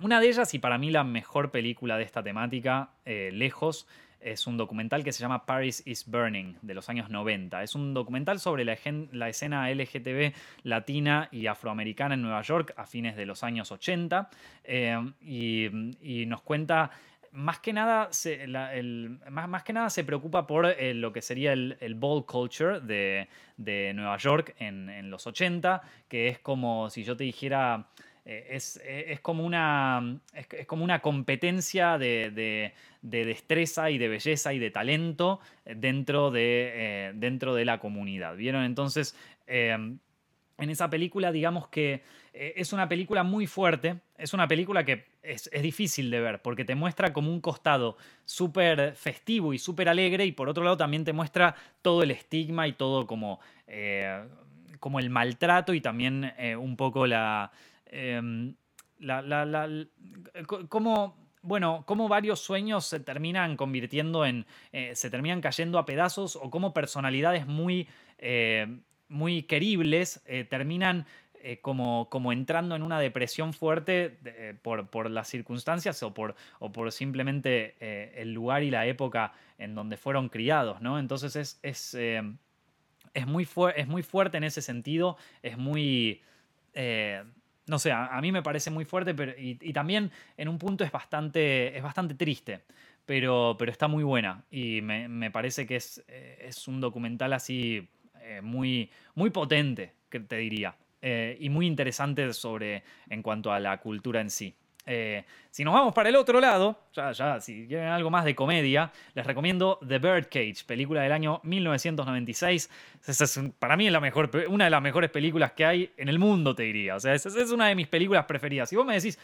S1: una de ellas, y para mí la mejor película de esta temática, eh, lejos, es un documental que se llama Paris is Burning, de los años 90. Es un documental sobre la, escena LGTB latina y afroamericana en Nueva York a fines de los años 80. Eh, y, nos cuenta más que nada se, más, que nada se preocupa por eh, lo que sería el, ball culture de, Nueva York en, los 80, que es como si yo te dijera es, como una, es, como una competencia de, destreza y de belleza y de talento dentro de, dentro de la comunidad. ¿Vieron? Entonces, en esa película, digamos que es una película muy fuerte, es una película que es, difícil de ver porque te muestra como un costado súper festivo y súper alegre y por otro lado también te muestra todo el estigma y todo como, eh, como el maltrato y también eh, un poco la... Em, como, bueno, cómo varios sueños se terminan convirtiendo en, eh, se terminan cayendo a pedazos o cómo personalidades muy, muy queribles terminan eh, como, como, entrando en una depresión fuerte eh, por, las circunstancias o por, o por simplemente eh, el lugar y la época en donde fueron criados, ¿no? Entonces es, es, es, muy, es muy, fuerte en ese sentido, es muy... no sé, a, mí me parece muy fuerte pero, y, también en un punto es bastante, es bastante triste. Pero, pero, está muy buena y me, me parece que es, es, un documental así muy, muy potente, que te diría. Eh, y muy interesante sobre en cuanto a la cultura en sí. Eh, si nos vamos para el otro lado, ya, si quieren algo más de comedia, les recomiendo The Birdcage, película del año 1996. es, para mí es la mejor, una de las mejores películas que hay en el mundo, te diría. O sea, es, es una de mis películas preferidas. Si vos me decís,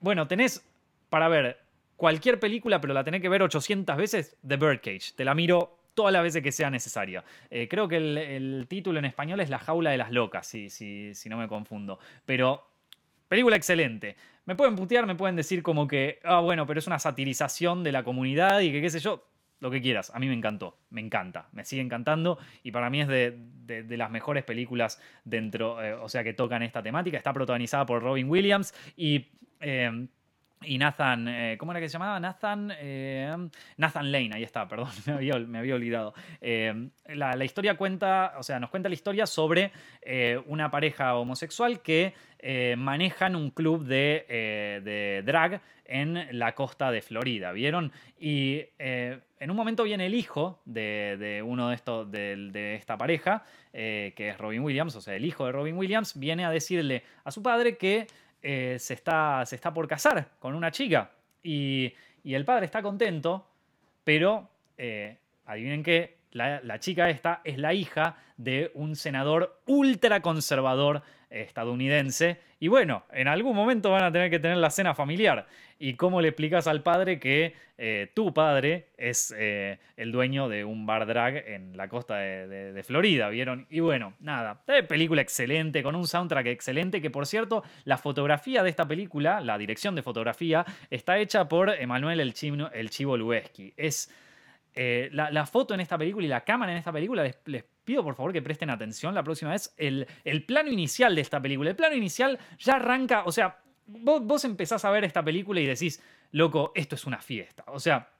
S1: bueno, tenés para ver cualquier película, pero la tenés que ver 800 veces, The Birdcage. Te la miro todas las veces que sea necesaria. Eh, creo que el, título en español es La jaula de las locas, si, si, si no me confundo. Pero, película excelente. Me pueden putear, me pueden decir como que, ah, bueno, pero es una satirización de la comunidad y que qué sé yo. Lo que quieras, a mí me encantó, me encanta, me sigue encantando y para mí es de, las mejores películas dentro, eh, o sea, que tocan esta temática. Está protagonizada por Robin Williams y eh, y Nathan, eh, ¿cómo era que se llamaba? Nathan, eh, Nathan Lane, ahí está, perdón, me había, olvidado. Eh, la, historia cuenta, o sea, nos cuenta la historia sobre una pareja homosexual que manejan un club de, drag en la costa de Florida, ¿vieron? Y en un momento viene el hijo de, uno de estos, de, esta pareja, que es Robin Williams, o sea, el hijo de Robin Williams, viene a decirle a su padre que eh, se, está, se está por casar con una chica. Y, el padre está contento, pero eh, adivinen que la, la, chica esta es la hija de un senador ultra conservador estadounidense. Y bueno, en algún momento van a tener que tener la cena familiar. ¿Y cómo le explicas al padre que eh, tu padre es eh, el dueño de un bar drag en la costa de, Florida? ¿Vieron? Y bueno, nada, eh, película excelente, con un soundtrack excelente, que por cierto, la fotografía de esta película, la dirección de fotografía, está hecha por Emanuel el, el Chivo Lueski. Es... la, foto en esta película y la cámara en esta película les pido por favor que presten atención la próxima vez. El, el plano inicial de esta película. El plano inicial ya arranca, o sea, vos, vos empezás a ver esta película y decís, loco, esto es una fiesta. O sea,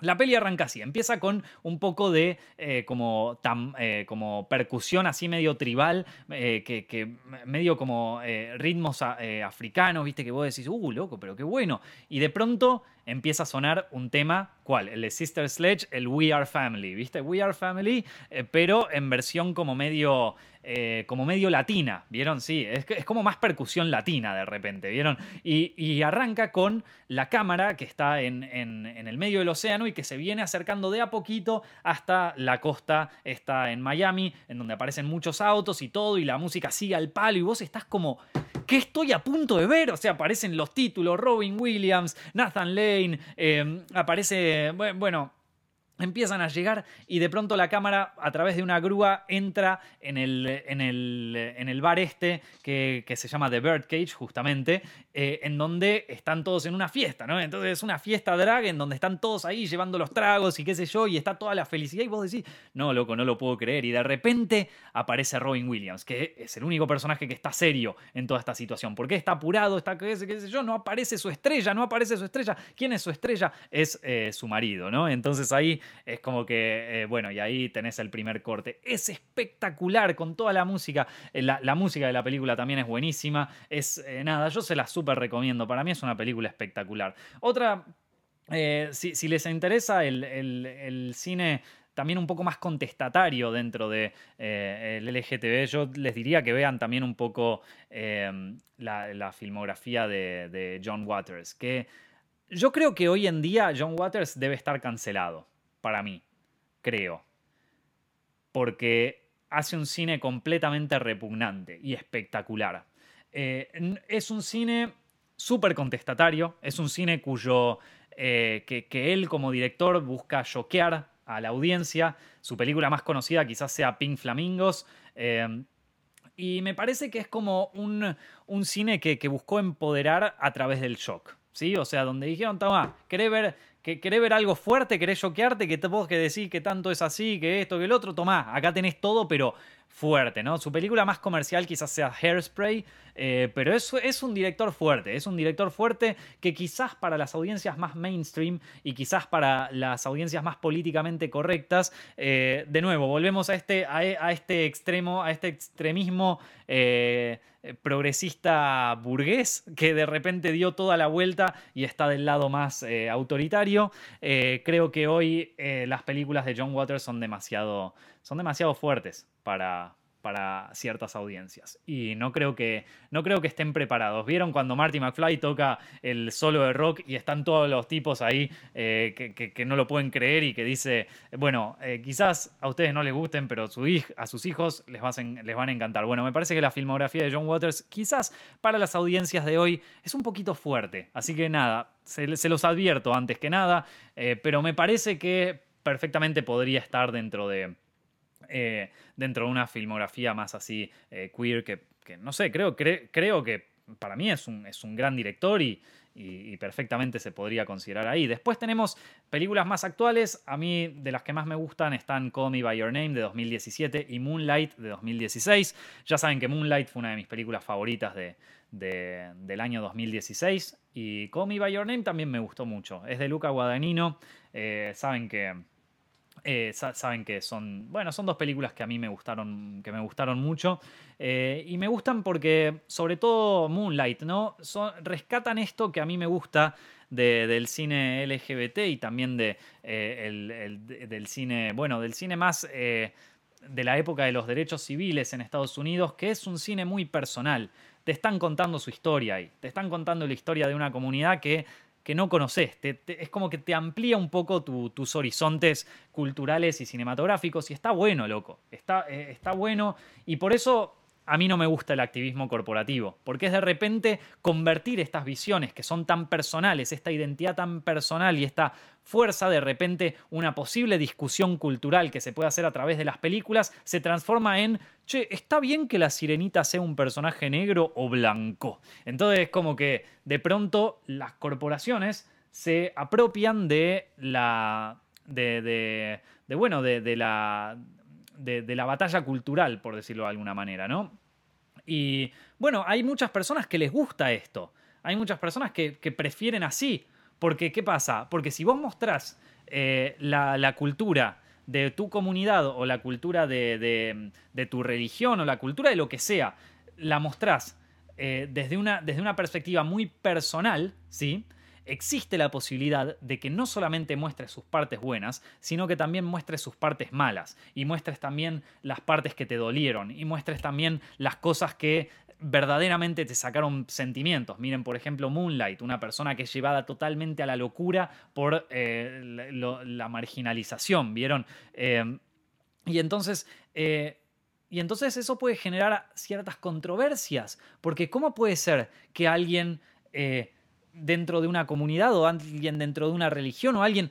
S1: la peli arranca así, empieza con un poco de eh, como, eh, como, percusión así medio tribal, eh, que, medio como ritmos africanos, viste que vos decís, uh, loco, pero qué bueno. Y de pronto empieza a sonar un tema, ¿cuál? El de Sister Sledge, el We Are Family, viste, We Are Family, pero en versión como medio eh, como medio latina, ¿vieron? Sí, es, es, como más percusión latina de repente, ¿vieron? Y, arranca con la cámara que está en, el medio del océano y que se viene acercando de a poquito hasta la costa, está en Miami, en donde aparecen muchos autos y todo, y la música sigue al palo y vos estás como... ¿Qué estoy a punto de ver? O sea, aparecen los títulos, Robin Williams, Nathan Lane, eh, aparece, bueno, Empiezan a llegar y de pronto la cámara a través de una grúa entra en el, en el, en el bar este que, se llama The Birdcage justamente, eh, en donde están todos en una fiesta, ¿no? Entonces es una fiesta drag en donde están todos ahí llevando los tragos y qué sé yo y está toda la felicidad y vos decís, no, loco, no lo puedo creer. Y de repente aparece Robin Williams, que es el único personaje que está serio en toda esta situación. ¿Por qué está apurado? Está qué sé yo, no aparece su estrella, no aparece su estrella. ¿Quién es su estrella? Es eh, su marido, ¿no? Entonces ahí es como que, eh, bueno, y ahí tenés el primer corte. Es espectacular con toda la música. Eh, la, música de la película también es buenísima. Es eh, nada, yo se la súper recomiendo. Para mí es una película espectacular. Otra, si, les interesa el, cine también un poco más contestatario dentro del de, LGTB. Yo les diría que vean también un poco la, filmografía de, de John Waters, que yo creo que hoy en día John Waters debe estar cancelado, para mí, creo. Porque hace un cine completamente repugnante y espectacular. Eh, es un cine súper contestatario, es un cine cuyo... Eh, que, él como director busca choquear a la audiencia. Su película más conocida quizás sea Pink Flamingos. Eh, y me parece que es como un, cine que, que, buscó empoderar a través del shock. ¿Sí? O sea, donde dijeron, toma, ¿querés ver que querés ver algo fuerte, querés choquearte, que vos que decir que tanto es así, que esto, que el otro, tomá, acá tenés todo, pero fuerte, ¿no? Su película más comercial quizás sea Hairspray, eh, pero es, es un director fuerte, es un director fuerte que quizás para las audiencias más mainstream y quizás para las audiencias más políticamente correctas, eh, de nuevo, volvemos a este, a, este extremo, a este extremismo eh, progresista burgués que de repente dio toda la vuelta y está del lado más autoritario. creo que hoy las películas de John Waters son demasiado, son demasiado fuertes para, para ciertas audiencias. Y no creo, que, no creo que estén preparados. ¿Vieron cuando Marty McFly toca el solo de rock y están todos los tipos ahí eh, que, no lo pueden creer y que dice, bueno, eh, quizás a ustedes no les gusten, pero a sus hijos les, les van a encantar? Bueno, me parece que la filmografía de John Waters quizás para las audiencias de hoy es un poquito fuerte. Así que nada, se, los advierto antes que nada, eh, pero me parece que perfectamente podría estar dentro de eh, dentro de una filmografía más así eh, queer que, no sé, creo, creo que para mí es un, es un gran director y, perfectamente se podría considerar ahí. Después tenemos películas más actuales. A mí, de las que más me gustan, están Call Me By Your Name de 2017 y Moonlight de 2016. Ya saben que Moonlight fue una de mis películas favoritas de, del año 2016 y Call Me By Your Name también me gustó mucho. Es de Luca Guadagnino. Eh, saben que eh, saben que son, bueno, son dos películas que a mí me gustaron, que me gustaron mucho. Eh, y me gustan porque, sobre todo Moonlight, ¿no? rescatan esto que a mí me gusta del cine LGBT y también de, eh, del cine, bueno, del cine más de la época de los derechos civiles en Estados Unidos, que es un cine muy personal. Te están contando su historia ahí, te están contando la historia de una comunidad que que no conoces. es como que te amplía un poco tus horizontes culturales y cinematográficos y está bueno, loco. Está, eh, está bueno y por eso a mí no me gusta el activismo corporativo, porque es de repente convertir estas visiones que son tan personales, esta identidad tan personal y esta fuerza, de repente una posible discusión cultural que se puede hacer a través de las películas, se transforma en, che, ¿está bien que la sirenita sea un personaje negro o blanco? Entonces es como que de pronto las corporaciones se apropian de la... de, de, bueno, de la de, la batalla cultural, por decirlo de alguna manera, ¿no? Y bueno, hay muchas personas que les gusta esto. Hay muchas personas que, prefieren así. Porque, ¿qué pasa? Porque si vos mostrás eh, la, cultura de tu comunidad o la cultura de, tu religión o la cultura de lo que sea, la mostrás eh, desde, una, desde una perspectiva muy personal, ¿sí? Existe la posibilidad de que no solamente muestres sus partes buenas, sino que también muestres sus partes malas y muestres también las partes que te dolieron y muestres también las cosas que verdaderamente te sacaron sentimientos. Miren, por ejemplo, Moonlight, una persona que es llevada totalmente a la locura por eh, la marginalización, ¿vieron? Eh, y entonces... Eh, y entonces eso puede generar ciertas controversias, porque ¿cómo puede ser que alguien dentro de una comunidad o alguien dentro de una religión o alguien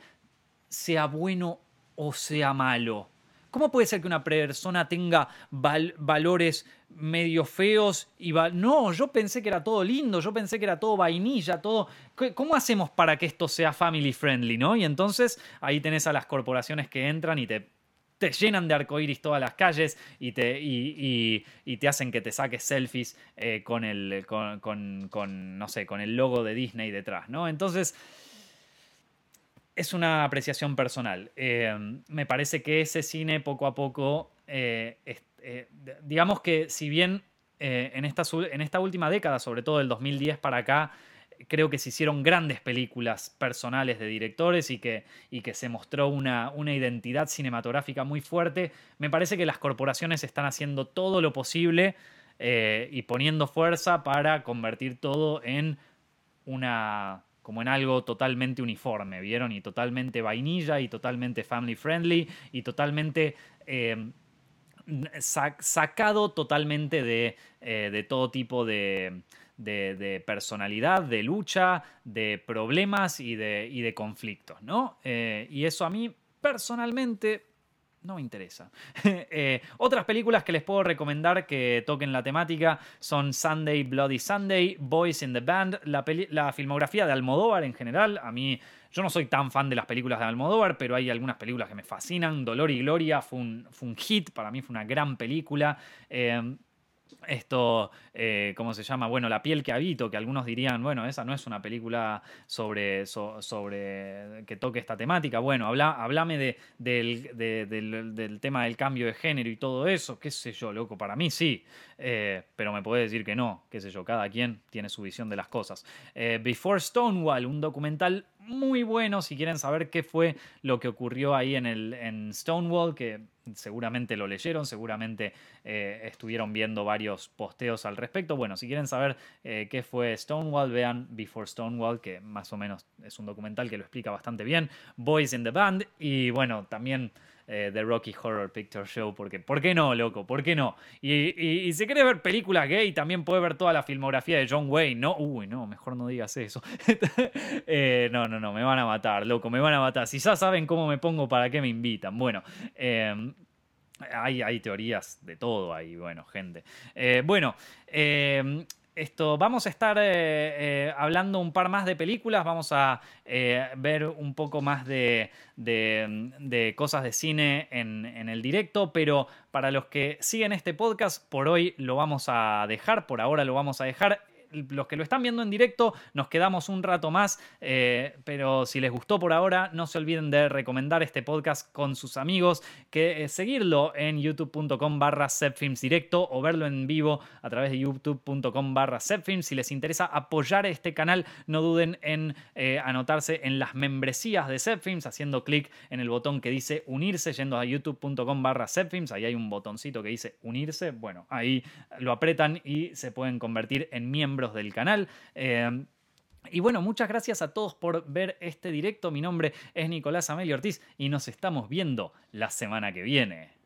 S1: sea bueno o sea malo. ¿Cómo puede ser que una persona tenga valores medio feos y no, yo pensé que era todo lindo, yo pensé que era todo vainilla, todo ¿Cómo hacemos para que esto sea family friendly, no? Y entonces ahí tenés a las corporaciones que entran y te te llenan de arcoíris todas las calles y te, y, te hacen que te saques selfies eh, con, el, con, no sé, con el logo de Disney detrás, ¿no? Entonces, es una apreciación personal. Eh, me parece que ese cine poco a poco, eh, digamos que si bien en esta, en esta última década, sobre todo del 2010 para acá, creo que se hicieron grandes películas personales de directores y que, y que se mostró una, una, identidad cinematográfica muy fuerte. Me parece que las corporaciones están haciendo todo lo posible eh, y poniendo fuerza para convertir todo en una como en algo totalmente uniforme, ¿vieron? Y totalmente vainilla y totalmente family friendly y totalmente eh, sacado totalmente de, eh, de todo tipo de, de, personalidad, de lucha, de problemas y de, y de conflictos, ¿no? Eh, y eso a mí personalmente no me interesa. Eh, otras películas que les puedo recomendar que toquen la temática son Sunday, Bloody Sunday, Boys in the Band, la, la, filmografía de Almodóvar en general. A mí, yo no soy tan fan de las películas de Almodóvar, pero hay algunas películas que me fascinan. Dolor y Gloria fue un, fue un hit, para mí fue una gran película. Eh, esto, eh, ¿cómo se llama? Bueno, La piel que habito, que algunos dirían, bueno, esa no es una película sobre, sobre que toque esta temática. Bueno, habla, hablame de, del, tema del cambio de género y todo eso, qué sé yo, loco, para mí sí, eh, pero me puede decir que no, qué sé yo, cada quien tiene su visión de las cosas. Eh, Before Stonewall, un documental muy bueno si quieren saber qué fue lo que ocurrió ahí en, el, en Stonewall, que seguramente lo leyeron, seguramente eh, estuvieron viendo varios posteos al respecto. Bueno, si quieren saber qué fue Stonewall, vean Before Stonewall, que más o menos es un documental que lo explica bastante bien. Boys in the Band y bueno, también eh, The Rocky Horror Picture Show, porque ¿por qué no, loco? ¿Por qué no? Y, si quieres ver películas gay, también puedes ver toda la filmografía de John Wayne, ¿no? Uy, no, mejor no digas eso. Eh, no, no, no, me van a matar, loco, me van a matar. Si ya saben cómo me pongo, ¿para qué me invitan? Bueno, eh, hay, hay, teorías de todo ahí, bueno, gente. bueno, esto, vamos a estar eh, eh, hablando un par más de películas, vamos a eh, ver un poco más de, cosas de cine en, en, el directo, pero para los que siguen este podcast, por hoy lo vamos a dejar, por ahora lo vamos a dejar los que lo están viendo en directo, nos quedamos un rato más, eh, pero si les gustó por ahora, no se olviden de recomendar este podcast con sus amigos, que eh, seguirlo en youtube.com barra directo o verlo en vivo a través de youtube.com barra Si les interesa apoyar este canal, no duden en eh, anotarse en las membresías de Zepfilms, haciendo clic en el botón que dice unirse, yendo a youtube.com barra ahí hay un botoncito que dice unirse, bueno, ahí lo apretan y se pueden convertir en miembros del canal. Eh, y bueno, muchas gracias a todos por ver este directo. Mi nombre es Nicolás Amelio Ortiz y nos estamos viendo la semana que viene.